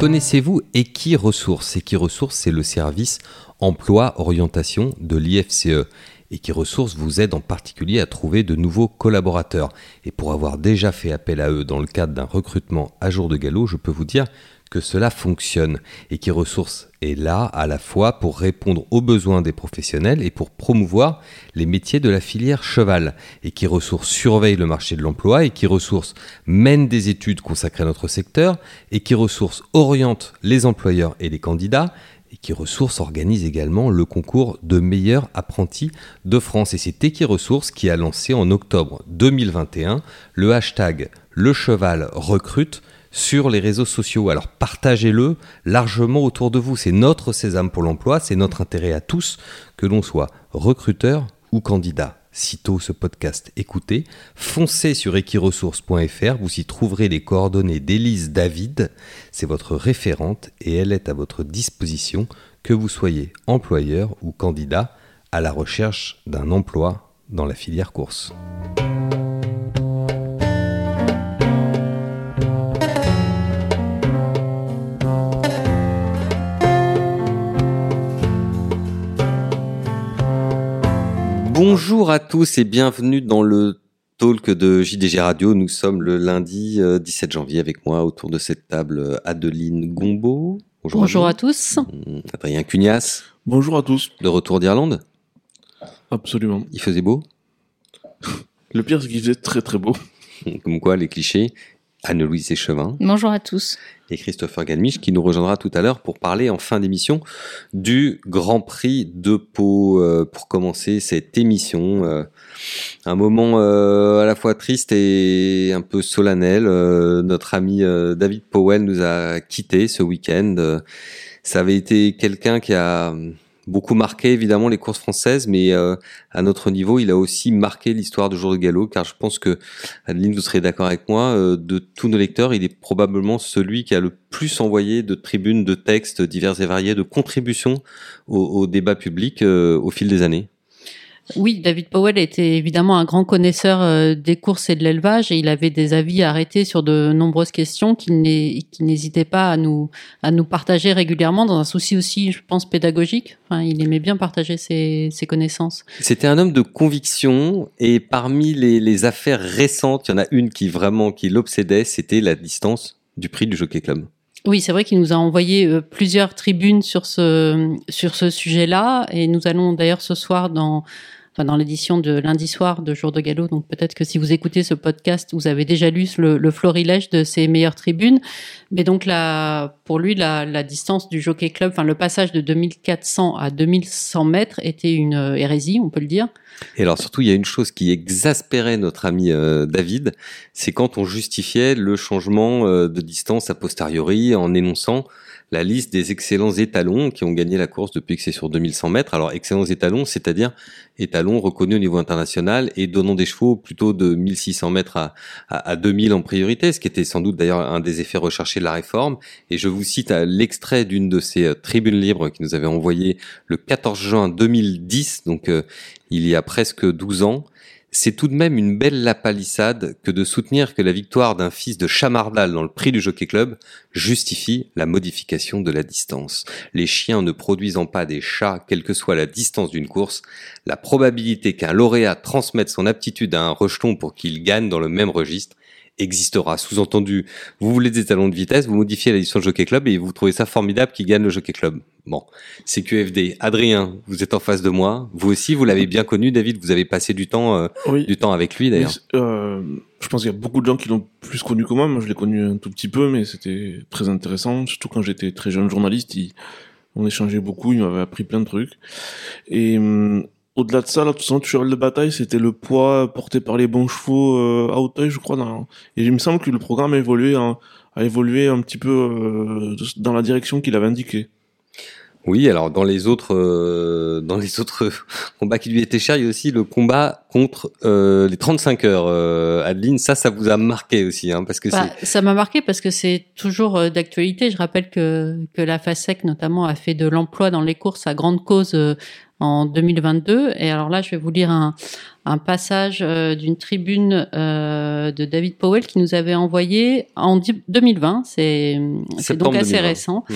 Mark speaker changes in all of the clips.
Speaker 1: Connaissez-vous Equiresources Equiresources, c'est le service emploi orientation de l'IFCE. Equiresources vous aide en particulier à trouver de nouveaux collaborateurs. Et pour avoir déjà fait appel à eux dans le cadre d'un recrutement à jour de galop, je peux vous dire que cela fonctionne et qui ressource est là à la fois pour répondre aux besoins des professionnels et pour promouvoir les métiers de la filière cheval et qui ressource surveille le marché de l'emploi et qui ressource mène des études consacrées à notre secteur et qui ressource oriente les employeurs et les candidats et qui ressource organise également le concours de meilleurs apprentis de France. Et c'est Equiresources qui a lancé en octobre 2021 le hashtag le cheval recrute sur les réseaux sociaux. Alors partagez-le largement autour de vous. C'est notre sésame pour l'emploi, c'est notre intérêt à tous, que l'on soit recruteur ou candidat. Sitôt ce podcast écoutez, foncez sur equiresources.fr, vous y trouverez les coordonnées d'Élise David, c'est votre référente et elle est à votre disposition que vous soyez employeur ou candidat à la recherche d'un emploi dans la filière course. Bonjour à tous et bienvenue dans le talk de JDG Radio. Nous sommes le lundi 17 euh, janvier avec moi autour de cette table euh, Adeline Gombeau.
Speaker 2: Bonjour, à, tous.
Speaker 1: Mmh, Adrien Cugnas.
Speaker 3: Bonjour à tous.
Speaker 1: De retour d'Irlande.
Speaker 3: Absolument.
Speaker 1: Il faisait beau.
Speaker 3: Le pire, c'est qu'il faisait très très beau.
Speaker 1: Comme quoi, les clichés. Anne-Louise Échevin.
Speaker 2: Bonjour à tous.
Speaker 1: Et Christopher Galmich qui nous rejoindra tout à l'heure pour parler en fin d'émission du Grand Prix de Pau euh, pour commencer cette émission. Euh, un moment euh, à la fois triste et un peu solennel. notre ami David Powell nous a quittés ce week-end. ça avait été quelqu'un qui a beaucoup marqué évidemment les courses françaises, mais euh, à notre niveau, il a aussi marqué l'histoire de Jour de Galop, car je pense que Adeline, vous serez d'accord avec moi, euh, de tous nos lecteurs, il est probablement celui qui a le plus envoyé de tribunes, de textes divers et variés, de contributions au, débat public euh, au fil des années.
Speaker 2: Oui, David Powell était évidemment un grand connaisseur euh, des courses et de l'élevage et il avait des avis arrêtés sur de nombreuses questions qu'il n'hésitait pas à nous, à nous partager régulièrement dans un souci aussi, je pense, pédagogique. Il aimait bien partager ses, ses connaissances.
Speaker 1: C'était un homme de conviction et parmi les, les affaires récentes, il y en a une qui vraiment qui l'obsédait, c'était la distance du prix du Jockey Club.
Speaker 2: Oui, c'est vrai qu'il nous a envoyé euh, plusieurs tribunes sur ce, sur ce sujet-là. Et nous allons d'ailleurs ce soir dans dans l'édition de lundi soir de Jour de Galop. Donc peut-être que si vous écoutez ce podcast, vous avez déjà lu le, florilège de ses meilleures tribunes. Mais donc pour lui, la, la, distance du Jockey Club, enfin le passage de 2400 à 2100 mètres était une euh, hérésie, on peut le dire.
Speaker 1: Et alors surtout, il y a une chose qui exaspérait notre ami euh, David, c'est quand on justifiait le changement euh, de distance a posteriori en énonçant la liste des excellents étalons qui ont gagné la course depuis que c'est sur 2100 mètres. Alors, excellents étalons, c'est-à-dire étalons reconnus au niveau international et donnant des chevaux plutôt de 1600 mètres à, à, 2000 en priorité, ce qui était sans doute d'ailleurs un des effets recherchés de la réforme. Et je vous cite l'extrait d'une de ces euh, tribunes libres qui nous avait envoyé le 14 juin 2010, donc euh, il y a presque 12 ans c'est tout de même une belle lapalissade que de soutenir que la victoire d'un fils de Chamardal dans le prix du Jockey Club justifie la modification de la distance. Les chiens ne produisant pas des chats, quelle que soit la distance d'une course, la probabilité qu'un lauréat transmette son aptitude à un rejeton pour qu'il gagne dans le même registre existera. Sous-entendu, vous voulez des talons de vitesse, vous modifiez la distance Jockey Club et vous trouvez ça formidable qu'il gagne le Jockey Club. Bon, c'est QFD. Adrien, vous êtes en face de moi. Vous aussi, vous l'avez bien connu, David. Vous avez passé du temps, euh, du temps avec lui, d'ailleurs.
Speaker 3: Euh, je pense qu'il y a beaucoup de gens qui l'ont plus connu que moi. Moi, je l'ai connu un tout petit peu, mais c'était très intéressant. Surtout quand j'étais très jeune journaliste, on échangeait beaucoup. Il m'avait appris plein de trucs. Et hum, au-delà de ça, là, tout ça, cheval de bataille, c'était le poids porté par les bons chevaux euh, à Hauteuil, je crois. Et il me semble que le programme a évolué, a évolué un petit peu euh, dans la direction qu'il avait indiqué.
Speaker 1: Oui, alors dans les autres euh, dans les autres combats qui lui étaient chers, il y a aussi le combat contre euh, les 35 heures. Euh, Adeline, ça, ça vous a marqué aussi, hein, parce que
Speaker 2: bah, ça m'a marqué parce que c'est toujours euh, d'actualité. Je rappelle que que la FASEC notamment a fait de l'emploi dans les courses à grande cause en 2022. Et alors là, je vais vous lire un, un passage euh, d'une tribune euh, de David Powell qui nous avait envoyé en 2020. C'est donc assez récent. Mmh.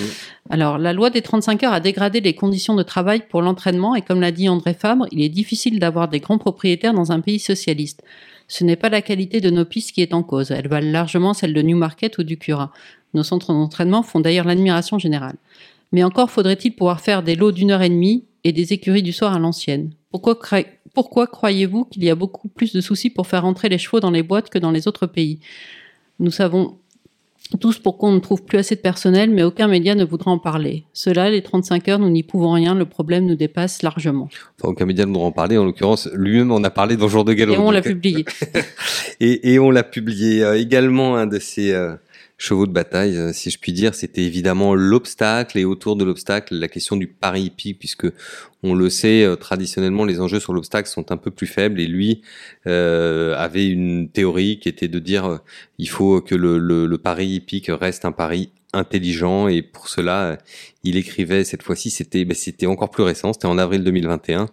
Speaker 2: Alors, la loi des 35 heures a dégradé les conditions de travail pour l'entraînement et comme l'a dit André Fabre, il est difficile d'avoir des grands propriétaires dans un pays socialiste. Ce n'est pas la qualité de nos pistes qui est en cause. Elles valent largement celle de Newmarket ou du Cura. Nos centres d'entraînement font d'ailleurs l'admiration générale. Mais encore faudrait-il pouvoir faire des lots d'une heure et demie et des écuries du soir à l'ancienne. Pourquoi, pourquoi croyez-vous qu'il y a beaucoup plus de soucis pour faire entrer les chevaux dans les boîtes que dans les autres pays? Nous savons tous pourquoi on ne trouve plus assez de personnel, mais aucun média ne voudra en parler. Cela, les 35 heures, nous n'y pouvons rien, le problème nous dépasse largement.
Speaker 1: Enfin, aucun média ne voudra en parler, en l'occurrence, lui-même en a parlé dans Jour de Galop.
Speaker 2: Et on l'a publié.
Speaker 1: et, et, on l'a publié euh, également, un de ces... Euh, chevaux de bataille, euh, si je puis dire, c'était évidemment l'obstacle et autour de l'obstacle la question du pari hippique, puisque on le sait euh, traditionnellement les enjeux sur l'obstacle sont un peu plus faibles et lui euh, avait une théorie qui était de dire il faut que le, le, le pari hippique reste un pari intelligent et pour cela il écrivait cette fois-ci c'était ben, c'était encore plus récent c'était en avril 2021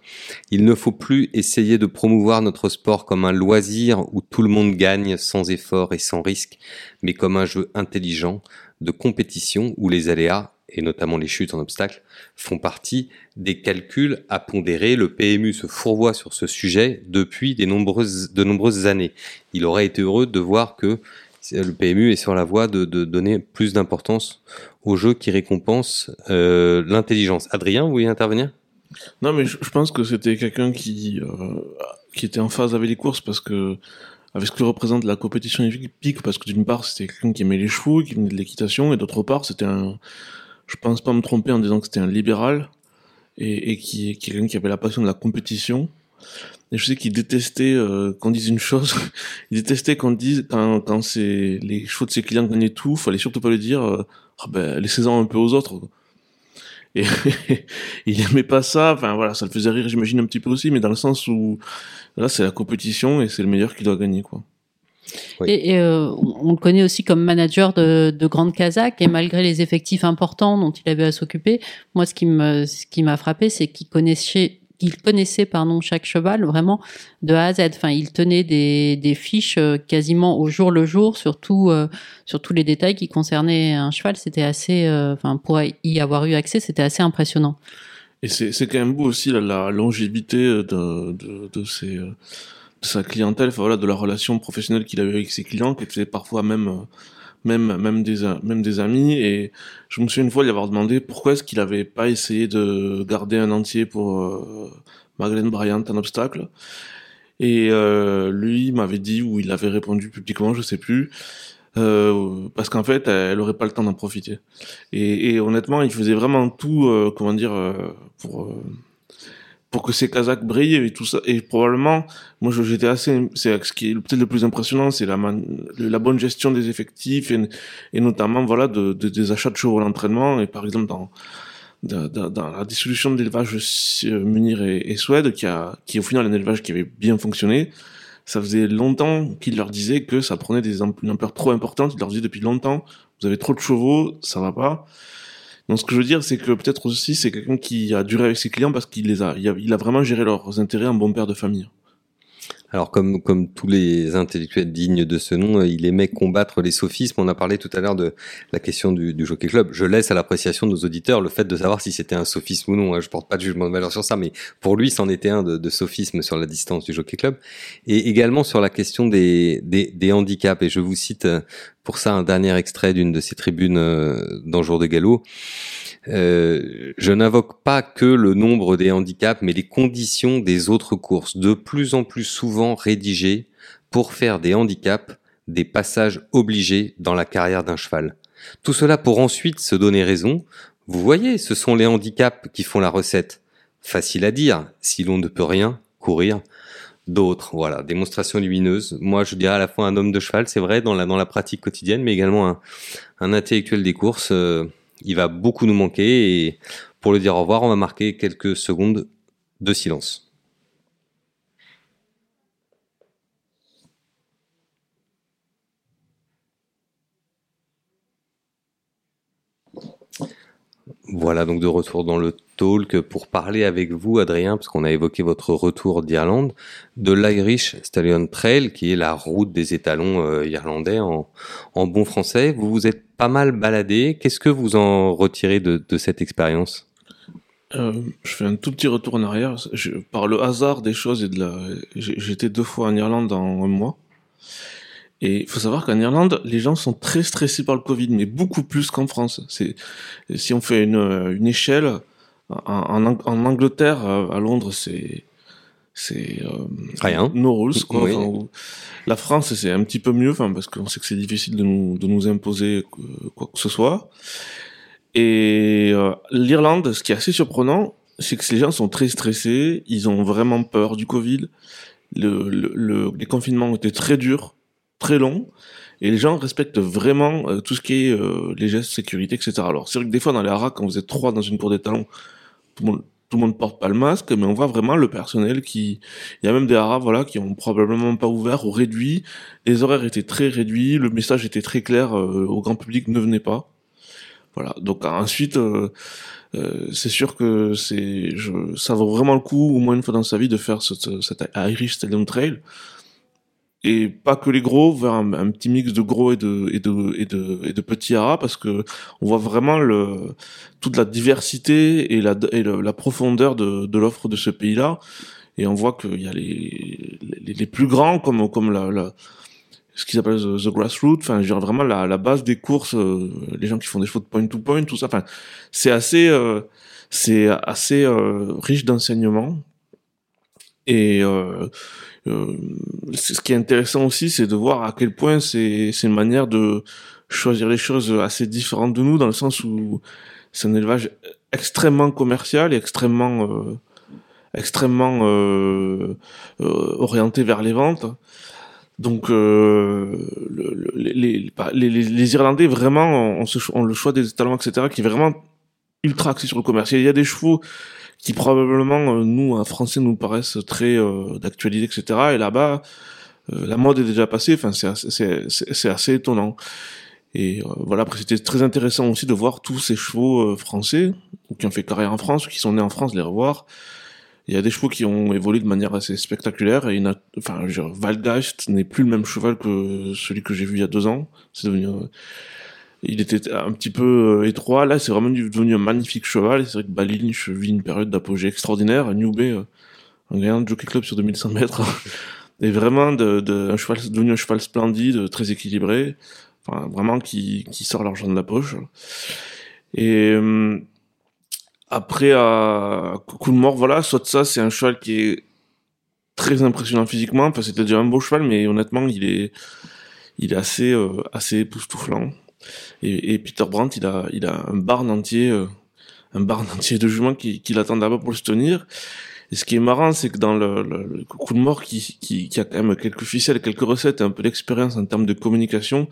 Speaker 1: il ne faut plus essayer de promouvoir notre sport comme un loisir où tout le monde gagne sans effort et sans risque mais comme un jeu intelligent de compétition où les aléas et notamment les chutes en obstacle font partie des calculs à pondérer. Le PMU se fourvoie sur ce sujet depuis des nombreuses, de nombreuses années. Il aurait été heureux de voir que le PMU est sur la voie de, donner plus d'importance aux jeux qui récompensent euh, l'intelligence. Adrien, vous voulez intervenir?
Speaker 3: Non, mais je, pense que c'était quelqu'un qui euh, qui était en phase avec les courses parce que avec ce que représente la compétition épique, parce que d'une part c'était quelqu'un qui aimait les chevaux, qui venait de l'équitation, et d'autre part c'était un, je pense pas me tromper en disant que c'était un libéral et, et qui, quelqu'un qui avait la passion de la compétition et je sais qu'il détestait euh, qu'on dise une chose. il détestait qu'on dise quand, quand c'est les chevaux de ses clients gagnaient tout, fallait surtout pas lui dire euh, ah ben laissez-en un peu aux autres. Et il aimait pas ça. Enfin voilà, ça le faisait rire, j'imagine un petit peu aussi, mais dans le sens où là c'est la compétition et c'est le meilleur qui doit gagner quoi.
Speaker 2: Et, euh, on le connaît aussi comme manager de, de Grande Kazakh et malgré les effectifs importants dont il avait à s'occuper, moi ce qui me ce qui m'a frappé c'est qu'il connaissait il connaissait pardon chaque cheval vraiment de A à Z. Enfin, il tenait des, fiches euh, quasiment au jour le jour sur euh, sur tous les détails qui concernaient un cheval. C'était assez, euh, pour y avoir eu accès, c'était assez impressionnant.
Speaker 3: Et c'est quand même beau aussi la, longévité de sa clientèle, voilà, de la relation professionnelle qu'il avait avec ses clients, qui était parfois même même même des même des amis. Et je me souviens une fois lui avoir demandé pourquoi est-ce qu'il avait pas essayé de garder un entier pour euh, Bryant un obstacle. Et euh, lui m'avait dit ou il avait répondu publiquement je sais plus euh, parce qu'en fait elle aurait pas le temps d'en profiter. Et, et, honnêtement il faisait vraiment tout euh, comment dire euh, pour pour que ces Kazakhs brillent et tout ça. Et probablement, moi, j'étais assez, c'est ce qui est peut-être le plus impressionnant, c'est la, bonne gestion des effectifs et, notamment, voilà, de, de, des achats de chevaux à l'entraînement. Et par exemple, dans, la dissolution de l'élevage Munir et, et Suède, qui a, qui au final un élevage qui avait bien fonctionné, ça faisait longtemps qu'il leur disait que ça prenait une ampleur trop importante. Il leur disait depuis longtemps, vous avez trop de chevaux, ça va pas. Donc ce que je veux dire, c'est que peut-être aussi c'est quelqu'un qui a duré avec ses clients parce qu'il les a, il a, vraiment géré leurs intérêts en bon père de famille.
Speaker 1: Alors comme comme tous les intellectuels dignes de ce nom, il aimait combattre les sophismes. On a parlé tout à l'heure de la question du, du Jockey Club. Je laisse à l'appréciation de nos auditeurs le fait de savoir si c'était un sophisme ou non. Hein. Je porte pas de jugement de valeur sur ça, mais pour lui, c'en était un de, de sophisme sur la distance du Jockey Club et également sur la question des, des, des handicaps. Et je vous cite euh, pour ça un dernier extrait d'une de ses tribunes euh, dans Jour de Galop. Euh, je n'invoque pas que le nombre des handicaps, mais les conditions des autres courses, de plus en plus souvent rédigées pour faire des handicaps des passages obligés dans la carrière d'un cheval. Tout cela pour ensuite se donner raison. Vous voyez, ce sont les handicaps qui font la recette. Facile à dire, si l'on ne peut rien, courir. D'autres, voilà, démonstration lumineuse. Moi, je dirais à la fois un homme de cheval, c'est vrai, dans la, dans la pratique quotidienne, mais également un, un intellectuel des courses. Euh, il va beaucoup nous manquer et pour le dire au revoir, on va marquer quelques secondes de silence. Voilà donc de retour dans le talk pour parler avec vous, Adrien, parce qu'on a évoqué votre retour d'Irlande, de l'Irish Stallion Trail, qui est la route des étalons euh, irlandais en, bon français. Vous vous êtes pas mal baladé. Qu'est-ce que vous en retirez de, cette expérience?
Speaker 3: Euh, je fais un tout petit retour en arrière. par le hasard des choses j'étais deux fois en Irlande en un mois. Et il faut savoir qu'en Irlande, les gens sont très stressés par le Covid, mais beaucoup plus qu'en France. Si on fait une échelle, en, en, Angleterre, euh, à Londres, c'est c'est euh,
Speaker 1: rien.
Speaker 3: No rules quoi. la France, c'est un petit peu mieux, enfin parce qu'on sait que c'est difficile de nous de nous imposer quoi que ce soit. Et euh, l'Irlande, ce qui est assez surprenant, c'est que ces gens sont très stressés, ils ont vraiment peur du Covid. Le, le, le les confinements ont été très durs très long et les gens respectent vraiment euh, tout ce qui est euh, les gestes sécurité, etc. Alors c'est vrai que des fois dans les haras, quand vous êtes trois dans une cour des talons, tout le monde tout le monde porte pas le masque, mais on voit vraiment le personnel qui, il y a même des haras, voilà, qui ont probablement pas ouvert ou réduit. Les horaires étaient très réduits, le message était très clair euh, au grand public, ne venez pas. Voilà. Donc ensuite, c'est sûr que c'est, ça vaut vraiment le coup, au moins une fois dans sa vie, de faire cette Irish Stadium Trail et pas que les gros, vers un, petit mix de gros et de et de et de, et de petits haras parce que on voit vraiment le toute la diversité et la et la profondeur de, de l'offre de ce pays-là et on voit qu'il y a les, les, plus grands comme comme la, la ce qu'ils appellent the, grassroots, enfin, je vraiment la, la base des courses, euh, les gens qui font des chevaux de point to point, tout ça. Enfin, c'est assez, euh, c'est assez euh, riche d'enseignements. Et euh, ce qui est intéressant aussi, c'est de voir à quel point c'est une manière de choisir les choses assez différentes de nous, dans le sens où c'est un élevage extrêmement commercial et extrêmement euh, extrêmement euh, euh, orienté vers les ventes. Donc euh, le, les, les, les, Irlandais vraiment ont, le choix des talents, etc., qui est vraiment ultra axé sur le commercial. Il y a des chevaux qui probablement euh, nous, un Français, nous paraissent très euh, d'actualité, etc. Et là-bas, euh, la mode est déjà passée. Enfin, c'est assez, c'est assez étonnant. Et voilà, après c'était très intéressant aussi de voir tous ces chevaux français qui ont fait carrière en France, qui sont nés en France, les revoir. Il y a des chevaux qui ont évolué de manière assez spectaculaire. Et enfin, Valgeist n'est plus le même cheval que celui que j'ai vu il y a deux ans. C'est devenu il était un petit peu euh, étroit. Là, c'est vraiment devenu un magnifique cheval. C'est vrai que Balin vit une période d'apogée extraordinaire. New Bay, euh, un gagnant de Jockey Club sur 2100 mètres. et vraiment de, de, un cheval, devenu un cheval splendide, très équilibré. Enfin, vraiment qui, qui sort l'argent de la poche. Et euh, après, à coup de mort, voilà, soit ça, c'est un cheval qui est très impressionnant physiquement. Enfin, c'était déjà un beau cheval, mais honnêtement, il est, il est assez, assez époustouflant. Et, Peter Brandt, il a, il a un barn entier, euh, un barn entier de juments qui, qui l'attendent là-bas pour le tenir. Et ce qui est marrant, c'est que dans le, coup de mort, qui, qui, qui, a quand même quelques ficelles, quelques recettes et un peu d'expérience en termes de communication,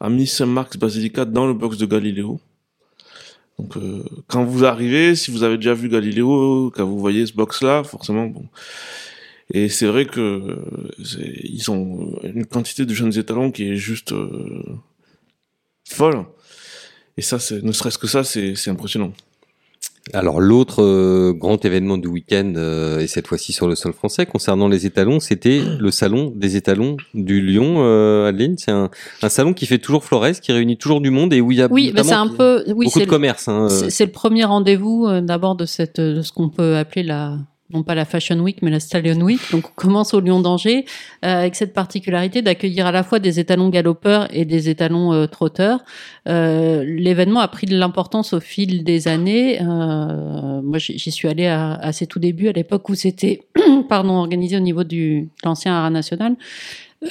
Speaker 3: a mis Saint-Marc's Basilica dans le box de Galiléo. Donc, euh, quand vous arrivez, si vous avez déjà vu Galiléo, quand vous voyez ce box-là, forcément, bon. Et c'est vrai que ils ont une quantité de jeunes étalons qui est juste euh, folle. Et ça, ne serait-ce que ça, c'est impressionnant.
Speaker 1: Alors l'autre euh, grand événement du week-end, euh, et cette fois-ci sur le sol français, concernant les étalons, c'était le salon des étalons du Lyon, euh, Adeline. C'est un, salon qui fait toujours Flores, qui réunit toujours du monde et où il y a
Speaker 2: oui, c'est un peu, oui,
Speaker 1: beaucoup de commerce.
Speaker 2: Hein, c'est le premier rendez-vous d'abord de cette, de ce qu'on peut appeler la non pas la Fashion Week, mais la Stallion Week. Donc, on commence au Lyon d'Angers euh, avec cette particularité d'accueillir à la fois des étalons galopeurs et des étalons euh, trotteurs. Euh, l'événement a pris de l'importance au fil des années. moi, j'y suis allée à, à, ses tout débuts, à l'époque où c'était pardon organisé au niveau du l'ancien Haras national.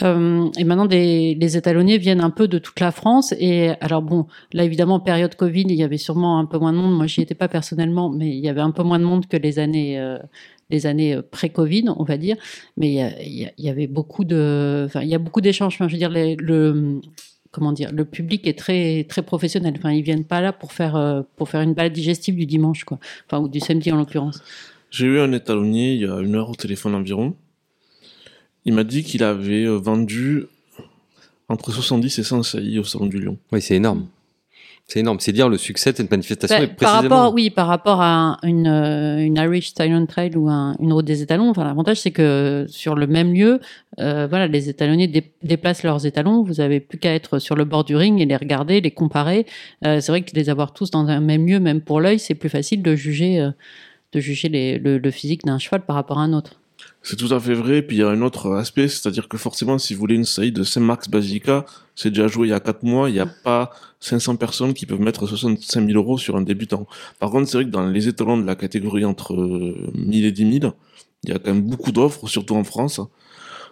Speaker 2: Euh, et maintenant, des, les étalonniers viennent un peu de toute la France. Et alors bon, là évidemment, période Covid, il y avait sûrement un peu moins de monde. Moi, j'y étais pas personnellement, mais il y avait un peu moins de monde que les années, euh, les années euh, pré-Covid, on va dire. Mais il y, avait beaucoup de, enfin, il y a beaucoup d'échanges. je veux dire, le comment dire, le public est très très professionnel. Enfin, ils viennent pas là pour faire pour faire une balade digestive du dimanche, quoi. Enfin, ou du samedi en l'occurrence.
Speaker 3: J'ai eu un étalonnier il y a une heure au téléphone environ il m'a dit qu'il avait euh, vendu entre 70 et 100 saillies au Salon du Lion.
Speaker 1: Oui, c'est énorme. C'est énorme. C'est dire le succès de cette manifestation
Speaker 2: Bah,
Speaker 1: est
Speaker 2: par rapport, oui, par rapport à une, euh, une Irish Silent Trail ou un- une route des étalons, enfin, l'avantage, c'est que sur le même lieu, euh, voilà, les étalonniers dé- déplacent leurs étalons. Vous avez plus qu'à être sur le bord du ring et les regarder, les comparer. Euh, c'est vrai que les avoir tous dans un même lieu, même pour l'œil, c'est plus facile de juger, euh, de juger les- le, le physique d'un cheval par rapport à un autre.
Speaker 3: C'est tout à fait vrai. Puis il y a un autre aspect, c'est-à-dire que forcément, si vous voulez une saillie de Saint-Marc's Basilica, c'est déjà joué il y a 4 mois, il n'y a pas 500 personnes qui peuvent mettre 65 000 euros sur un débutant. Par contre, c'est vrai que dans les étalons de la catégorie entre euh, 1000 et 10 000, il y a quand même beaucoup d'offres, surtout en France.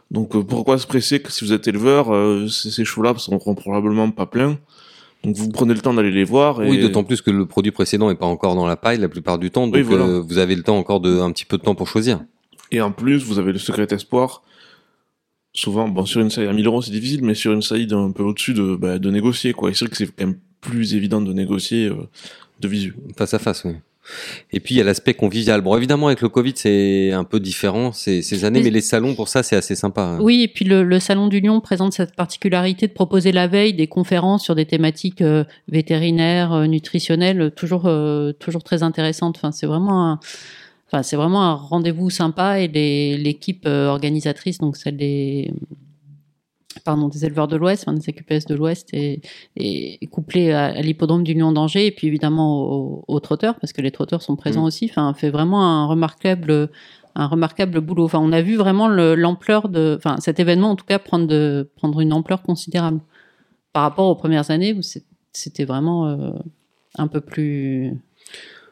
Speaker 3: Donc euh, pourquoi se presser que si vous êtes éleveur, euh, ces ces chevaux-là seront probablement pas pleins. Donc vous prenez le temps d'aller les voir. Et...
Speaker 1: Oui, d'autant plus que le produit précédent est pas encore dans la paille la plupart du temps, donc
Speaker 3: Oui, voilà.
Speaker 1: euh, vous avez le temps encore de un petit peu de temps pour choisir.
Speaker 3: Et en plus, vous avez le secret espoir. Souvent, bon, sur une saillie à 1000 euros, c'est difficile, mais sur une saillie d'un peu au-dessus de, bah, de négocier, quoi. Et c'est vrai que c'est quand même plus évident de négocier euh, de visu.
Speaker 1: Face à face, oui. Et puis il y a l'aspect convivial. Bon, évidemment avec le Covid c'est un peu différent ces, ces années,
Speaker 2: Mais-
Speaker 1: mais les salons pour ça c'est assez sympa.
Speaker 2: Oui, et puis le, le Salon du Lion présente cette particularité de proposer la veille des conférences sur des thématiques euh, vétérinaires, euh, nutritionnelles, toujours, euh, toujours très intéressantes. Enfin, c'est vraiment un, enfin, c'est vraiment un rendez-vous sympa et l'équipe euh, organisatrice, donc celle des, pardon, des éleveurs de l'Ouest, enfin, des AQPS de l'Ouest, est, est couplée à, à l'hippodrome du Lion d'Angers et puis évidemment aux, aux trotteurs, parce que les trotteurs sont présents
Speaker 1: Mm.
Speaker 2: aussi. Enfin, fait vraiment un remarquable un remarquable boulot. Enfin, on a vu vraiment le- l'ampleur de, enfin, cet événement en tout cas prendre de prendre une ampleur considérable par rapport aux premières années où c'était vraiment euh, un peu plus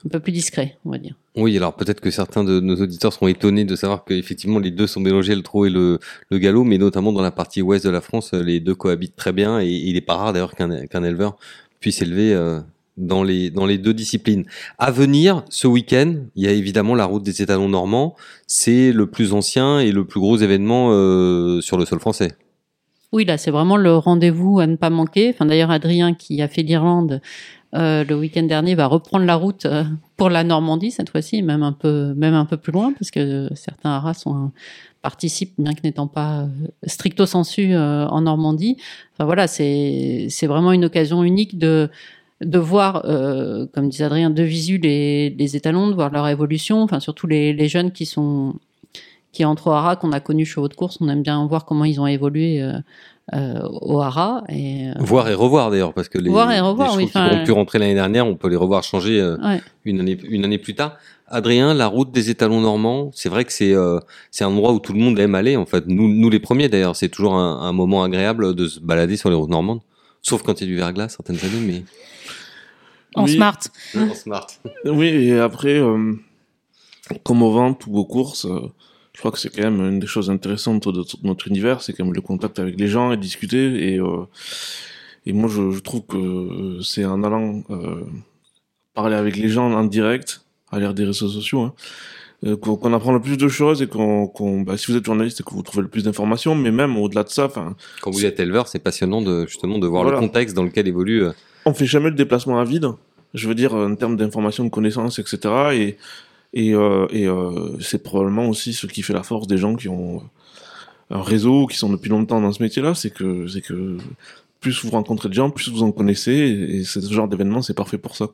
Speaker 2: un peu plus discret, on va dire.
Speaker 1: Oui, alors peut-être que certains de nos auditeurs seront étonnés de savoir qu'effectivement les deux sont mélangés, le trot et le, galop, mais notamment dans la partie ouest de la France, euh, les deux cohabitent très bien et il n'est pas rare d'ailleurs qu'un éleveur puisse élever euh, dans, les, dans les deux disciplines. À venir, ce week-end, il y a évidemment la route des étalons normands, c'est le plus ancien et le plus gros événement euh, sur le sol français.
Speaker 2: Oui, là, c'est vraiment le rendez-vous à ne pas manquer. Enfin, d'ailleurs, Adrien, qui a fait l'Irlande le week-end dernier, va reprendre la route euh, pour la Normandie cette fois-ci, même un peu, même un peu plus loin, parce que certains haras sont, participent, bien que n'étant pas euh, stricto sensu euh, en Normandie. Enfin voilà, c'est c'est vraiment une occasion unique de de voir, euh, comme disait Adrien, de visu les, les étalons, de voir leur évolution. Enfin, surtout les, les jeunes qui sont qui entrent au hara, qu'on a connus chevaux de course, on aime bien voir comment ils ont évolué euh, euh, au hara. Et, euh,
Speaker 1: Voir et revoir d'ailleurs, parce que les,
Speaker 2: Voir et revoir,
Speaker 1: les chevaux
Speaker 2: oui,
Speaker 1: qui ont pu rentrer l'année dernière, on peut les revoir changer euh,
Speaker 2: ouais.
Speaker 1: une année une année plus tard. Adrien, la route des étalons normands, c'est vrai que c'est euh, c'est un endroit où tout le monde aime aller. En fait, nous nous les premiers d'ailleurs, c'est toujours un, un moment agréable de se balader sur les routes normandes, sauf quand il y a du verglas certaines années, mais
Speaker 4: En
Speaker 3: Oui.
Speaker 4: smart.
Speaker 1: en smart.
Speaker 3: Oui, et après, euh, comme aux ventes ou aux courses, euh, je crois que c'est quand même une des choses intéressantes de, notre univers, c'est quand même le contact avec les gens et discuter. Et, euh, et moi, je, je trouve que c'est en allant euh, parler avec les gens en direct, à l'ère des réseaux sociaux, hein, euh, qu'on apprend le plus de choses et qu'on, bah, si vous êtes journaliste, que vous trouvez le plus d'informations, mais même au-delà de ça, enfin,
Speaker 1: Quand vous êtes éleveur, c'est passionnant de justement de voir
Speaker 3: Voilà.
Speaker 1: le contexte dans lequel évolue. euh,
Speaker 3: on fait jamais le déplacement à vide. Je veux dire en termes d'information, de connaissances, etc. Et et, euh, et euh, c'est probablement aussi ce qui fait la force des gens qui ont un réseau, qui sont depuis longtemps dans ce métier-là, c'est que c'est que plus vous rencontrez de gens, plus vous en connaissez. Et, et ce genre d'événement, c'est parfait pour ça.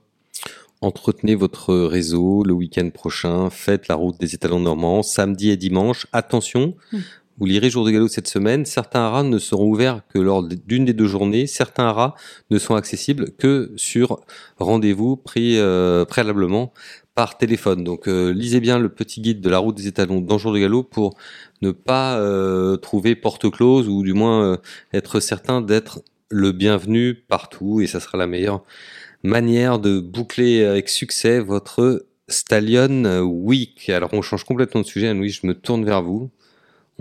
Speaker 1: Entretenez votre réseau le week-end prochain, faites la route des étalons normands, samedi et dimanche. Attention,
Speaker 2: Mm.
Speaker 1: vous lirez Jour de Galop cette semaine, certains haras ne seront ouverts que lors d'une des deux journées, certains haras ne sont accessibles que sur rendez-vous pris euh, préalablement par téléphone. Donc euh, lisez bien le petit guide de la route des étalons dans de Galop pour ne pas euh, trouver porte close ou du moins euh, être certain d'être le bienvenu partout et ça sera la meilleure manière de boucler avec succès votre Stallion Week. Alors on change complètement de sujet, Anne-Louis, je me tourne vers vous.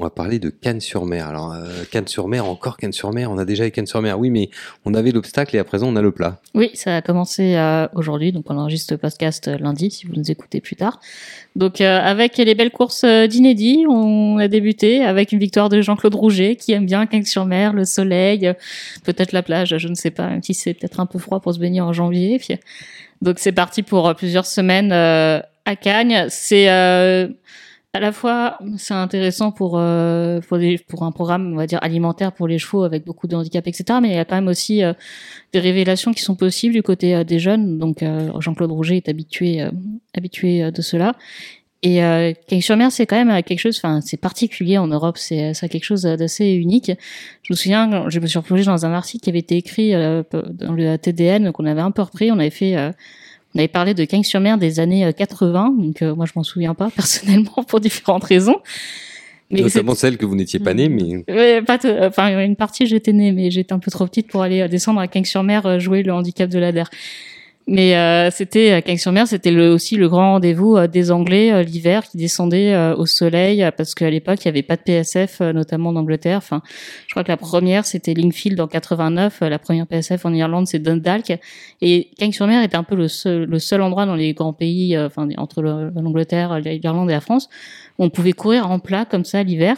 Speaker 1: On va parler de Cannes-sur-Mer. Alors euh, Cannes-sur-Mer, encore Cannes-sur-Mer, on a déjà eu Cannes-sur-Mer, oui, mais on avait l'obstacle et à présent on a le plat.
Speaker 4: Oui, ça a commencé euh, aujourd'hui, donc on enregistre le podcast euh, lundi si vous nous écoutez plus tard. Donc avec les belles courses euh, d'Inédit, on a débuté avec une victoire de Jean-Claude Rouget qui aime bien Quinques-sur-Mer, le soleil, peut-être la plage, je ne sais pas, même si c'est peut-être un peu froid pour se baigner en janvier. Donc c'est parti pour plusieurs semaines à Cagnes. C'est à la fois, c'est intéressant pour, euh, pour, des- pour un programme, on va dire, alimentaire pour les chevaux avec beaucoup de handicap, etc. Mais il y a quand même aussi euh, des révélations qui sont possibles du côté euh, des jeunes. Donc, euh, Jean-Claude Rouget est habitué, euh, habitué de cela. Et euh, Cagnes-sur-Mer, c'est quand même quelque chose, enfin, c'est particulier en Europe, c'est c'est quelque chose d'assez unique. Je me souviens, je me suis replongée dans un article qui avait été écrit dans le TDN, qu'on avait un peu repris. On avait fait, on avait parlé de Cagnes-sur-Mer des années euh, 80. Donc, euh, moi, je m'en souviens pas personnellement pour différentes raisons. Mais
Speaker 1: Notamment celle que vous n'étiez pas né, mais
Speaker 4: Ouais, pas t- enfin une partie j'étais née mais j'étais un peu trop petite pour aller euh, descendre à Cagnes-sur-Mer euh, jouer le handicap de l'Ader. Mais euh, c'était à Cagnes-sur-Mer, c'était le, aussi le grand rendez-vous euh, des Anglais euh, l'hiver qui descendaient euh, au soleil euh, parce qu'à l'époque il y avait pas de PSF euh, notamment en Angleterre. Enfin, je crois que la première c'était Lingfield en 89, euh, la première PSF en Irlande c'est Dundalk et Cagnes-sur-Mer était un peu le seul, le seul endroit dans les grands pays, euh, enfin entre le- l'Angleterre, l'Irlande et la France où on pouvait courir en plat comme ça l'hiver.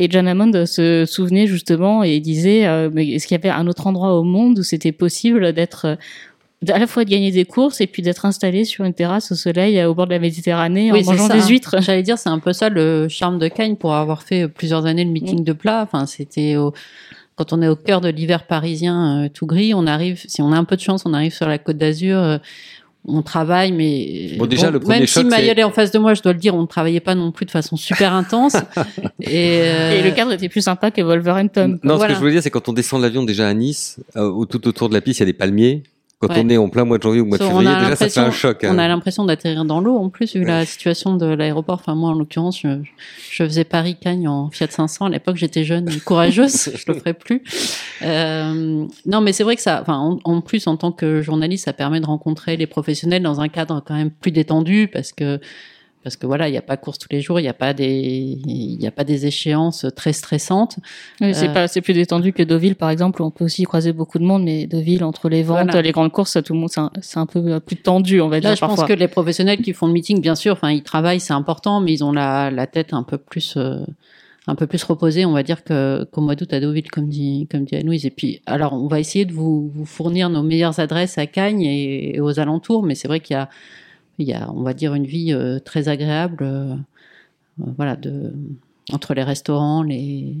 Speaker 4: Et John Hammond se souvenait justement et disait euh, est-ce qu'il y avait un autre endroit au monde où c'était possible d'être euh, à la fois de gagner des courses et puis d'être installé sur une terrasse au soleil euh, au bord de la Méditerranée
Speaker 2: Oui,
Speaker 4: en
Speaker 2: c'est
Speaker 4: mangeant
Speaker 2: ça.
Speaker 4: des huîtres.
Speaker 2: J'allais dire, c'est un peu ça le charme de Cagnes pour avoir fait plusieurs années le meeting de plat. Enfin, c'était au- quand on est au cœur de l'hiver parisien euh, tout gris, on arrive, si on a un peu de chance, on arrive sur la Côte d'Azur. euh, on travaille, mais
Speaker 1: Bon, déjà, le premier
Speaker 2: même
Speaker 1: choc,
Speaker 2: si Mayol est en face de moi, je dois le dire, on ne travaillait pas non plus de façon super intense. et, euh,
Speaker 4: Et le cadre était plus sympa que Wolverhampton.
Speaker 1: Non, ce que je voulais dire, c'est quand on descend de l'avion déjà à Nice, euh, tout autour de la piste, il y a des palmiers. Quand
Speaker 2: Ouais.
Speaker 1: on est en plein mois de janvier ou mois de février, déjà, ça fait un choc. hein.
Speaker 2: On a l'impression d'atterrir dans l'eau en plus vu la situation de l'aéroport. Enfin moi en l'occurrence, je, je faisais Paris-Cagnes en Fiat 500. À l'époque j'étais jeune et courageuse, je le ferai plus. Euh, non mais c'est vrai que ça, enfin en, en plus en tant que journaliste, ça permet de rencontrer les professionnels dans un cadre quand même plus détendu parce que parce que voilà, il n'y a pas course tous les jours, il n'y a pas des il a pas des échéances très stressantes.
Speaker 4: Oui, c'est
Speaker 2: Euh,
Speaker 4: pas, c'est plus détendu que Deauville par exemple où on peut aussi croiser beaucoup de monde, mais Deauville entre les ventes,
Speaker 2: Voilà.
Speaker 4: les grandes courses, tout le monde c'est un, c'est un peu plus tendu, on va dire
Speaker 2: Là, je
Speaker 4: parfois.
Speaker 2: pense que les professionnels qui font le meeting, bien sûr, enfin, ils travaillent, c'est important, mais ils ont la, la tête un peu plus, euh, un peu plus reposée, on va dire, que, qu'au mois d'août à Deauville, comme dit, comme dit Anouise. Et puis, alors, on va essayer de vous, vous fournir nos meilleures adresses à Cagnes et, et aux alentours, mais c'est vrai qu'il y a, il y a, on va dire, une vie euh, très agréable, euh, euh, voilà, de, entre les restaurants, les,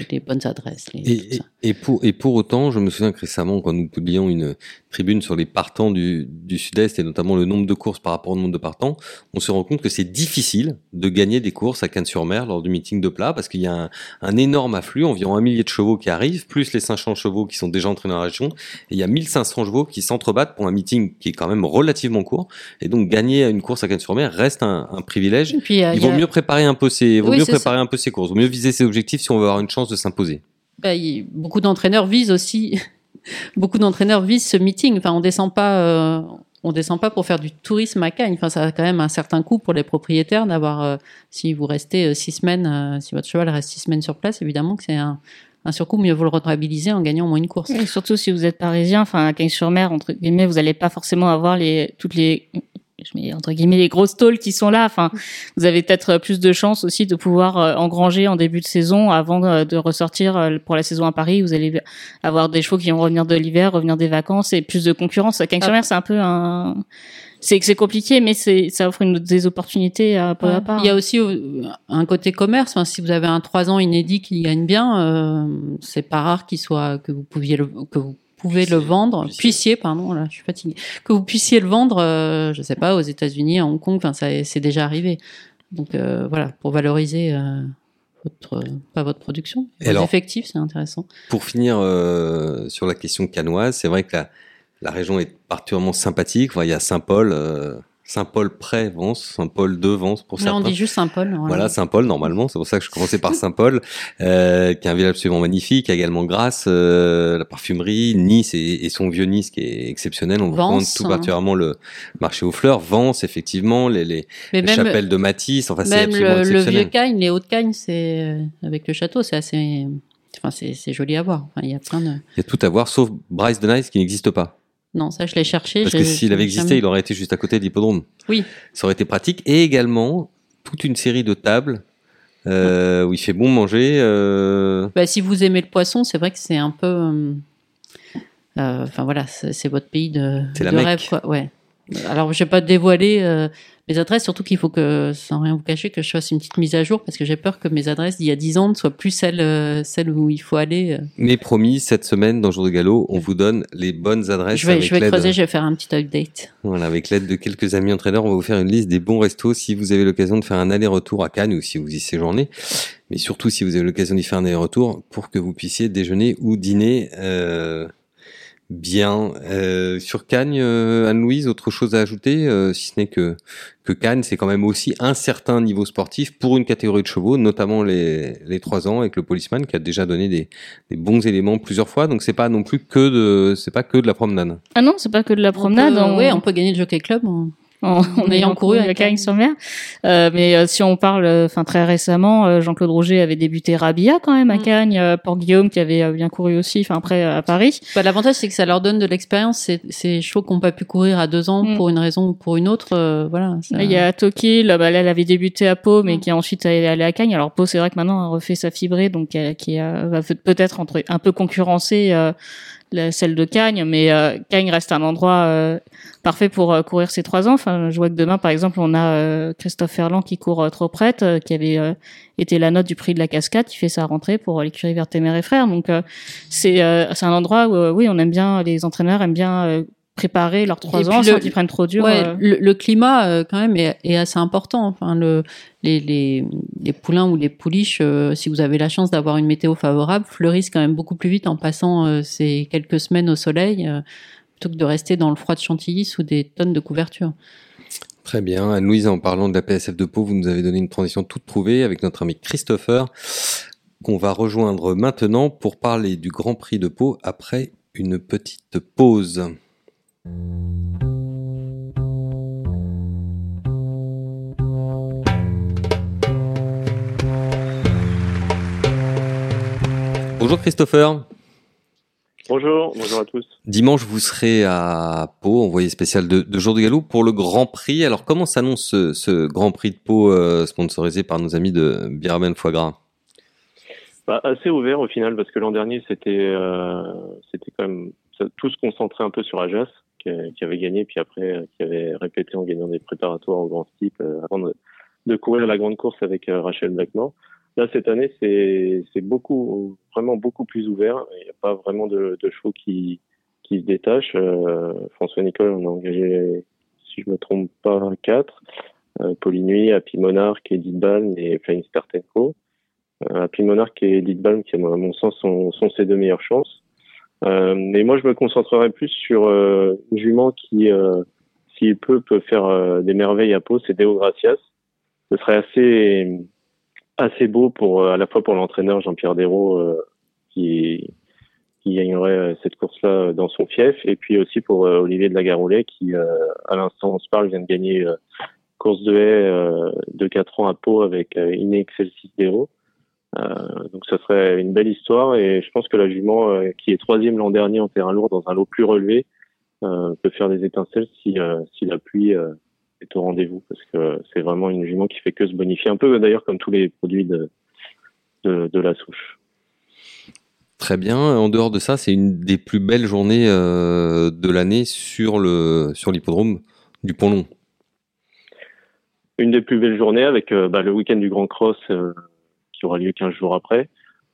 Speaker 2: et les bonnes adresses. Les,
Speaker 1: Et,
Speaker 2: ça.
Speaker 1: et, pour, et pour autant, je me souviens que récemment, quand nous publions une tribune sur les partants du, du Sud-Est et notamment le nombre de courses par rapport au nombre de partants, on se rend compte que c'est difficile de gagner des courses à Cannes-sur-Mer lors du meeting de plat parce qu'il y a un, un énorme afflux, environ un millier de chevaux qui arrivent, plus les 500 chevaux qui sont déjà entraînés dans la région, et il y a 1500 chevaux qui s'entrebattent pour un meeting qui est quand même relativement court, et donc gagner une course à Cannes-sur-Mer reste un, un privilège.
Speaker 2: Puis, euh,
Speaker 1: Il vaut
Speaker 2: a-
Speaker 1: mieux préparer un peu ses, vaut
Speaker 2: Oui,
Speaker 1: mieux préparer un peu ses courses, vaut mieux viser ses objectifs si on veut avoir une chance de s'imposer.
Speaker 2: Bah, il- beaucoup d'entraîneurs visent aussi, beaucoup d'entraîneurs visent ce meeting. Enfin, on descend pas, euh, on descend pas pour faire du tourisme à Cagnes. Enfin, ça a quand même un certain coût pour les propriétaires d'avoir, euh, si vous restez euh, six semaines, euh, si votre cheval reste six semaines sur place, évidemment que c'est un, un surcoût. Mieux vaut le rentabiliser en gagnant au moins une course.
Speaker 4: Et surtout si vous êtes parisien, enfin à Cagnes-sur-Mer, entre guillemets, vous n'allez pas forcément avoir les toutes les je mets entre guillemets les grosses tôles qui sont là. Enfin, vous avez peut-être plus de chances aussi de pouvoir euh, engranger en début de saison avant euh, de ressortir euh, pour la saison à Paris. Vous allez avoir des chevaux qui vont revenir de l'hiver, revenir des vacances et plus de concurrence. À Cagnes-sur-Mer, c'est un peu un c'est c'est compliqué, mais c'est ça offre une, des opportunités à peu à part.
Speaker 2: Il y a aussi un côté commerce. Enfin, si vous avez un 3 ans inédit qui gagne bien, euh, c'est pas rare qu'il soit que vous pouviez le, que vous pouvez le vendre,
Speaker 1: puissiez.
Speaker 2: puissiez, pardon, là, je suis fatiguée, que vous puissiez le vendre, euh, je sais pas, aux États-Unis, à Hong Kong, enfin, ça, c'est déjà arrivé. Donc euh, voilà, pour valoriser euh, votre, pas votre production, vos
Speaker 1: alors
Speaker 2: effectifs, c'est intéressant.
Speaker 1: Pour finir euh, sur la question canoise, c'est vrai que la, la région est particulièrement sympathique. Enfin, il y a Saint-Paul, euh, Saint-Paul près Vence, Saint-Paul de Vence pour
Speaker 2: Là, on
Speaker 1: certains.
Speaker 2: dit juste Saint-Paul.
Speaker 1: Voilà, Saint-Paul normalement, c'est pour ça que je commençais par Saint-Paul, euh, qui est un village absolument magnifique, également Grasse, euh, la parfumerie, Nice et, et son vieux Nice qui est exceptionnel. On
Speaker 2: Vence,
Speaker 1: recommande tout
Speaker 2: hein.
Speaker 1: particulièrement le marché aux fleurs, Vence effectivement, les, les, les chapelles de Matisse, enfin c'est absolument
Speaker 2: le, le vieux Cagnes, les Hauts Cagnes, c'est euh, avec le château, c'est assez, enfin, c'est c'est joli à voir. Enfin, il y a plein de.
Speaker 1: Il y a tout à voir, sauf Bryce de Nice qui n'existe pas.
Speaker 2: Non, ça, je l'ai cherché.
Speaker 1: Parce que s'il avait existé,
Speaker 2: jamais-
Speaker 1: il aurait été juste à côté de l'hippodrome.
Speaker 2: Oui.
Speaker 1: Ça aurait été pratique. Et également, toute une série de tables euh, où il fait bon manger. euh,
Speaker 2: Bah, si vous aimez le poisson, c'est vrai que c'est un peu. euh, euh, Enfin voilà, c'est votre pays de,
Speaker 1: C'est la
Speaker 2: de rêve, quoi. Ouais. Alors, je vais pas dévoiler mes adresses, surtout qu'il faut que, sans rien vous cacher, que je fasse une petite mise à jour parce que j'ai peur que mes adresses d'il y a 10 ans ne soient plus celles, euh, celles où il faut aller. euh.
Speaker 1: Mais promis, cette semaine, dans Jour de Galop, on vous donne les bonnes adresses.
Speaker 2: Je vais,
Speaker 1: avec
Speaker 2: je vais creuser, je vais faire un petit update.
Speaker 1: Voilà, avec l'aide de quelques amis entraîneurs, on va vous faire une liste des bons restos si vous avez l'occasion de faire un aller-retour à Cannes ou si vous y séjournez. Mais surtout si vous avez l'occasion d'y faire un aller-retour pour que vous puissiez déjeuner ou dîner euh, bien. Euh, sur Cannes, euh, Anne-Louise, autre chose à ajouter, euh, si ce n'est que, que Cannes, c'est quand même aussi un certain niveau sportif pour une catégorie de chevaux, notamment les, les 3 ans avec le policeman qui a déjà donné des, des bons éléments plusieurs fois. Donc c'est pas non plus que de, c'est pas que de la promenade.
Speaker 4: Ah non, c'est pas que de la promenade.
Speaker 2: On peut,
Speaker 4: on-
Speaker 2: ouais, on peut gagner le Jockey Club. en,
Speaker 4: en ayant couru avec Cagnes-sur-Mer. Euh, mais euh, si on parle, euh, enfin très récemment, euh, Jean-Claude Roger avait débuté Rabia quand même à
Speaker 2: Mm.
Speaker 4: Cagnes, euh, Port Guillaume qui avait euh, bien couru aussi, enfin après à Paris.
Speaker 2: Bah, L'avantage, c'est que ça leur donne de l'expérience. C'est- Ces chevaux qui n'ont pas pu courir à deux ans
Speaker 4: Mm.
Speaker 2: pour une raison ou pour une autre. euh, voilà. ça-
Speaker 4: Il y a Toki, là, bah, là, elle avait débuté à Pau, mais
Speaker 2: Mm.
Speaker 4: qui est ensuite allée à Cagnes. Alors Pau, c'est vrai que maintenant, elle refait sa fibrée, donc qui euh, va peut- peut-être entre un peu concurrencer euh, la- celle de Cagnes, mais euh, Cagnes reste un endroit euh, parfait pour euh, courir ses trois ans. Enfin, je vois que demain, par exemple, on a euh, Christophe Ferland qui court euh, trop prête, euh, qui avait été la note du prix de la cascade, qui fait sa rentrée pour l'écurie Vertemer et Frères. Donc c'est c'est un endroit où oui, on aime bien, les entraîneurs aiment bien préparer leurs trois ans sans qu'ils prennent trop dur.
Speaker 2: Ouais,
Speaker 4: euh.
Speaker 2: le, le climat euh, quand même est, est assez important. Enfin, le, les, les, les poulains ou les pouliches, euh, si vous avez la chance d'avoir une météo favorable, fleurissent quand même beaucoup plus vite en passant euh, ces quelques semaines au soleil, euh, plutôt que de rester dans le froid de Chantilly sous des tonnes de couverture.
Speaker 1: Très bien. Anne-Louise, en parlant de la PSF de Pau, vous nous avez donné une transition toute trouvée avec notre ami Christopher, qu'on va rejoindre maintenant pour parler du Grand Prix de Pau après une petite pause. Bonjour Christopher.
Speaker 5: Bonjour, bonjour à tous.
Speaker 1: Dimanche, vous serez à Pau, envoyé spécial de, de Jour de Galop pour le Grand Prix. Alors, comment s'annonce ce, ce Grand Prix de Pau euh, sponsorisé par nos amis de Biraben Foie Gras?
Speaker 5: Bah, assez ouvert au final parce que l'an dernier c'était euh, c'était quand même ça- tout se concentrait un peu sur Ajas qui, qui avait gagné puis après euh, qui avait répété en gagnant des préparatoires au Grand Steep euh, avant de, de courir la grande course avec euh, Rachel Blackmore. Là cette année c'est beaucoup vraiment beaucoup plus ouvert. Il n'y a pas vraiment de, de chevaux qui qui se détachent. Euh, François Nicole on a engagé si je me trompe pas quatre. Euh, Polynuit, Happy Monarch, Edith Balm et Flying Star Tenko. Euh, Happy Monarch et Edith Balm, qui à mon sens sont, sont ses deux meilleures chances. Euh, mais moi, je me concentrerai plus sur euh, une jument qui, euh, s'il peut, peut faire des merveilles à Pau, c'est Deo Gracias. Ce serait assez assez beau pour à la fois pour l'entraîneur Jean-Pierre euh, qui qui gagnerait cette course-là dans son fief, et puis aussi pour euh, Olivier de la Garoulet qui, euh, à l'instant on se parle, vient de gagner euh, course de haie de 4 ans à Pau avec euh, In Excelsis Dérault. Euh, donc ça serait une belle histoire et je pense que la jument euh, qui est troisième l'an dernier en terrain lourd dans un lot plus relevé euh, peut faire des étincelles si, euh, si la pluie euh, est au rendez-vous parce que c'est vraiment une jument qui fait que se bonifier un peu d'ailleurs comme tous les produits de, de, de la souche.
Speaker 1: Très bien. En dehors de ça, c'est une des plus belles journées euh, de l'année sur le sur l'hippodrome du Pont Long.
Speaker 5: Une des plus belles journées avec euh, bah, le week-end du Grand Cross euh, qui aura lieu 15 jours après.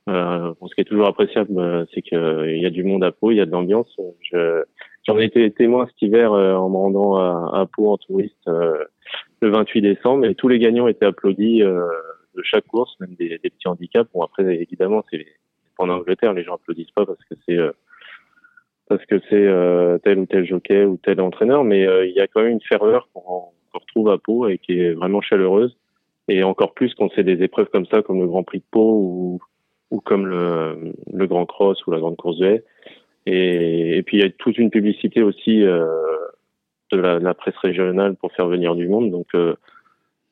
Speaker 5: Euh, ce qui est toujours appréciable, euh, c'est qu'il y a du monde à Pau, il y a de l'ambiance. Je, J'en ai été témoin cet hiver euh, en me rendant à, à Pau en touriste euh, le 28 décembre et tous les gagnants étaient applaudis euh, de chaque course, même des, des petits handicaps. Bon après évidemment c'est en Angleterre, les gens applaudissent pas parce que c'est euh, parce que c'est euh, tel ou tel jockey ou tel entraîneur, mais euh, il y a quand même une ferveur qu'on retrouve à Pau et qui est vraiment chaleureuse. Et encore plus quand c'est des épreuves comme ça, comme le Grand Prix de Pau ou, ou comme le, le Grand Cross ou la Grande Course de Haie. Et, et puis il y a toute une publicité aussi euh, de, la, de la presse régionale pour faire venir du monde. Donc euh,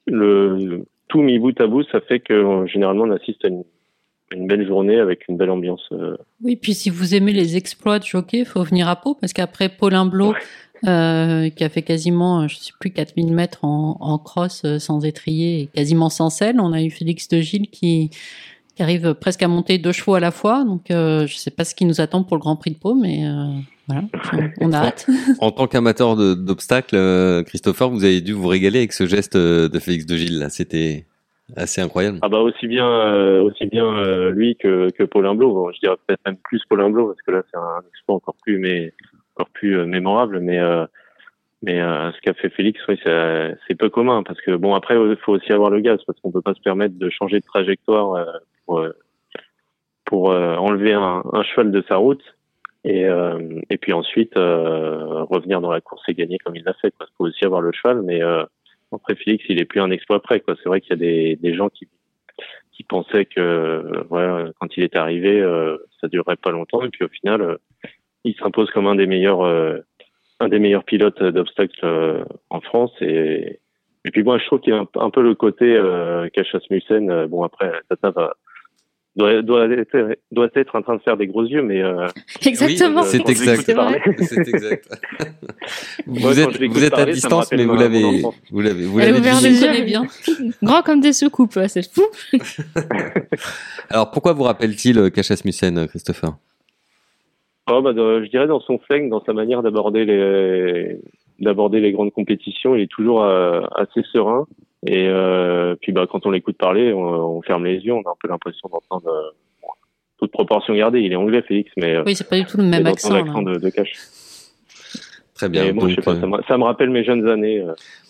Speaker 5: le, tout mis bout à bout, ça fait que euh, généralement on assiste à une, une belle journée avec une belle ambiance. euh,
Speaker 2: Oui, puis si vous aimez les exploits de jockey, faut venir à Pau parce qu'après Paulin Blot, euh, qui a fait quasiment, euh, je sais plus, 4000 mètres en, en cross euh, sans étrier et quasiment sans selle, on a eu Félix de Gilles qui, qui arrive presque à monter deux chevaux à la fois. Donc, euh, je sais pas ce qui nous attend pour le Grand Prix de Pau, mais euh, voilà, on a hâte.
Speaker 1: En tant qu'amateur d'obstacles, Christopher, vous avez dû vous régaler avec ce geste de Félix de Gilles. C'était assez incroyable.
Speaker 5: Ah bah aussi bien, euh, aussi bien lui que, que Paul Imblot. je dirais peut-être même plus Paul Imblot parce que là c'est un exploit encore plus, mais encore plus mémorable. Mais mais ce qu'a fait Félix, oui, c'est peu commun parce que bon après il faut aussi avoir le gaz parce qu'on peut pas se permettre de changer de trajectoire pour pour enlever un, un cheval de sa route et, euh, et puis ensuite euh, revenir dans la course et gagner comme il l'a fait. Il faut aussi avoir le cheval, mais euh, après Félix, il est plus un exploit près. Quoi. C'est vrai qu'il y a des, des gens qui, qui pensaient que voilà, quand il est arrivé, euh, ça durerait pas longtemps, et puis au final, euh, il s'impose comme un des meilleurs, euh, un des meilleurs pilotes d'obstacles en France. Et, et puis moi, je trouve qu'il y a un, peu le côté euh, Musen. bon après, Tata va doit, doit, être, doit être en train de faire des gros yeux, mais euh,
Speaker 4: exactement.
Speaker 1: Oui, c'est exact. C'est exact. vous êtes, vous êtes à distance, mais vous l'avez, vous l'avez, vous l'avez
Speaker 4: ouvert les yeux bien. Grand comme des soucoupes, c'est fou.
Speaker 1: Alors pourquoi vous rappelle-t-il Cachas Musen, Christopher?
Speaker 5: Oh, bah, je dirais dans son flingue, dans sa manière d'aborder les d'aborder les grandes compétitions, il est toujours euh, assez serein. Et euh, puis bah, quand on l'écoute parler, on, ferme les yeux, on a un peu l'impression d'entendre euh, toute proportion gardée. Il est anglais, Félix, mais
Speaker 2: oui, c'est pas du tout le même accent.
Speaker 5: l'accent de, de cash.
Speaker 1: Très bien.
Speaker 5: moi, je sais pas, ça, me, ça, me rappelle mes jeunes années.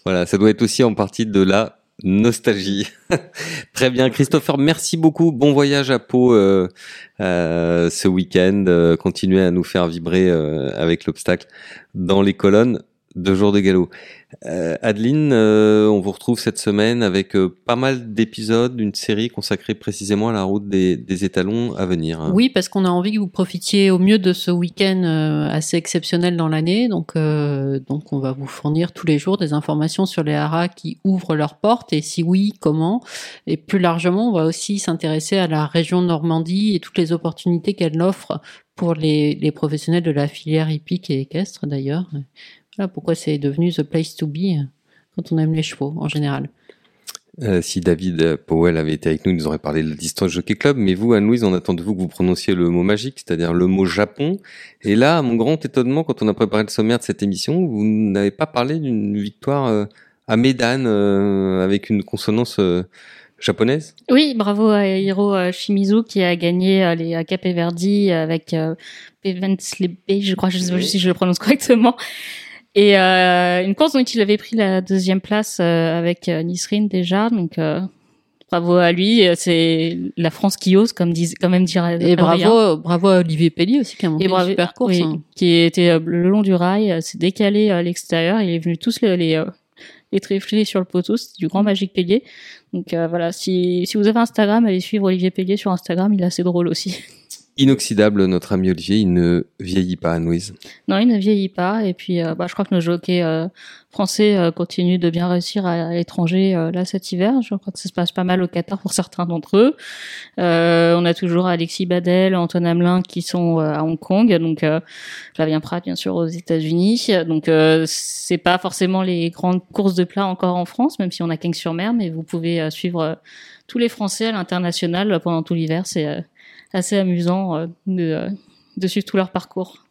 Speaker 1: Voilà, ça doit être aussi en partie de la nostalgie. Très bien, Christopher, merci beaucoup. Bon voyage à Pau euh, euh, ce week-end. continuez à nous faire vibrer avec l'obstacle dans les colonnes deux jours de galop. Euh, Adeline, euh, on vous retrouve cette semaine avec euh, pas mal d'épisodes d'une série consacrée précisément à la route des, étalons à venir.
Speaker 2: Oui, parce qu'on a envie que vous profitiez au mieux de ce week-end assez exceptionnel dans l'année. Donc, donc, on va vous fournir tous les jours des informations sur les haras qui ouvrent leurs portes et si oui, comment? Et plus largement, on va aussi s'intéresser à la région Normandie et toutes les opportunités qu'elle offre pour les, les professionnels de la filière hippique et équestre d'ailleurs pourquoi c'est devenu the place to be euh, quand on aime les chevaux en général.
Speaker 1: Euh, si David Powell avait été avec nous, il nous aurait parlé de la distance Jockey Club. Mais vous, Anne-Louise, on attend de vous que vous prononciez le mot magique, c'est-à-dire le mot Japon. Et là, à mon grand étonnement, quand on a préparé le sommaire de cette émission, vous n'avez pas parlé d'une victoire euh, à Medan avec une consonance japonaise?
Speaker 4: Oui, bravo à Hiro Shimizu qui a gagné les Cape Verdi avec Pevenslebe, je crois, je sais pas si je le prononce correctement. Et euh, une course dont il avait pris la deuxième place euh, avec euh, Nisrin déjà, donc euh, bravo à lui. C'est la France qui ose, comme disent, quand même dire.
Speaker 2: Et bravo, bravo à Olivier Pellier aussi qui a monté une super course, oui, hein.
Speaker 4: qui était le long du rail, s'est décalé à l'extérieur. Il est venu tous les, les les sur le poteau, c'est du grand Magique Pellier. Donc voilà, si, si vous avez Instagram, allez suivre Olivier Pellier sur Instagram, il est assez drôle aussi.
Speaker 1: Inoxydable, notre ami Olivier, il ne vieillit pas, Anne-Louise.
Speaker 4: Non, il ne vieillit pas. Et puis, euh, bah, je crois que nos jockeys euh, français euh, continuent de bien réussir à, l'étranger là cet hiver. Je crois que ça se passe pas mal au Qatar pour certains d'entre eux. on a toujours Alexis Badel, Antoine Hamelin qui sont à Hong Kong. Donc, Flavien Prat, bien sûr, aux États-Unis. Donc, c'est pas forcément les grandes courses de plat encore en France, même si on a King sur mer, mais vous pouvez suivre tous les Français à l'international pendant tout l'hiver. Assez amusant euh, de, de suivre tout leur parcours.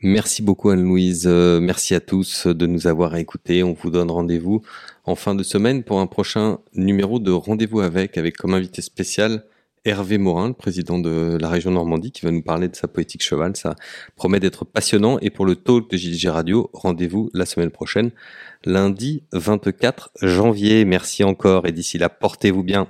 Speaker 1: Merci beaucoup Anne-Louise, euh, merci à tous de nous avoir écoutés. On vous donne rendez-vous en fin de semaine pour un prochain numéro de Rendez-vous avec, avec comme invité spécial Hervé Morin, le président de la région Normandie, qui va nous parler de sa poétique cheval. Ça promet d'être passionnant. Et pour le talk de JDG Radio, rendez-vous la semaine prochaine, lundi 24 janvier. Merci encore et d'ici là, portez-vous bien.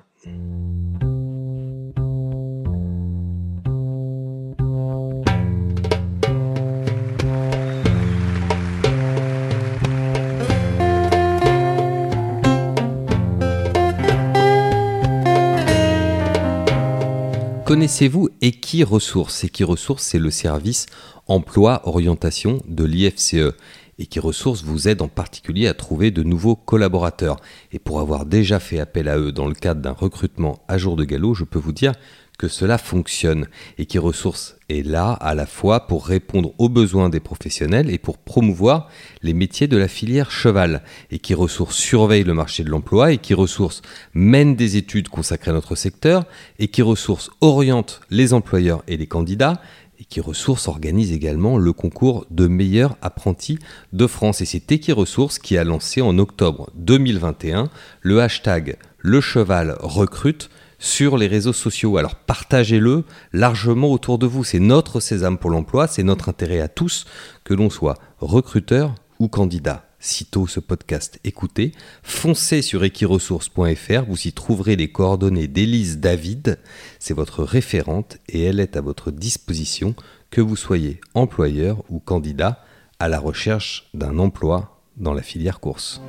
Speaker 1: Connaissez-vous Equiresources Equiresources, c'est le service emploi orientation de l'IFCE. Equiresources vous aide en particulier à trouver de nouveaux collaborateurs. Et pour avoir déjà fait appel à eux dans le cadre d'un recrutement à jour de galop, je peux vous dire que cela fonctionne et qui ressource est là à la fois pour répondre aux besoins des professionnels et pour promouvoir les métiers de la filière cheval et qui ressource surveille le marché de l'emploi et qui ressource mène des études consacrées à notre secteur et qui ressource oriente les employeurs et les candidats Equiresources organise également le concours de meilleurs apprentis de France. Et c'est Equiresources qui a lancé en octobre 2021 le hashtag Le Cheval Recrute sur les réseaux sociaux. Alors partagez-le largement autour de vous. C'est notre sésame pour l'emploi, c'est notre intérêt à tous, que l'on soit recruteur ou candidat sitôt ce podcast écouté, foncez sur equiresources.fr, vous y trouverez les coordonnées d'Élise David, c'est votre référente et elle est à votre disposition que vous soyez employeur ou candidat à la recherche d'un emploi dans la filière course.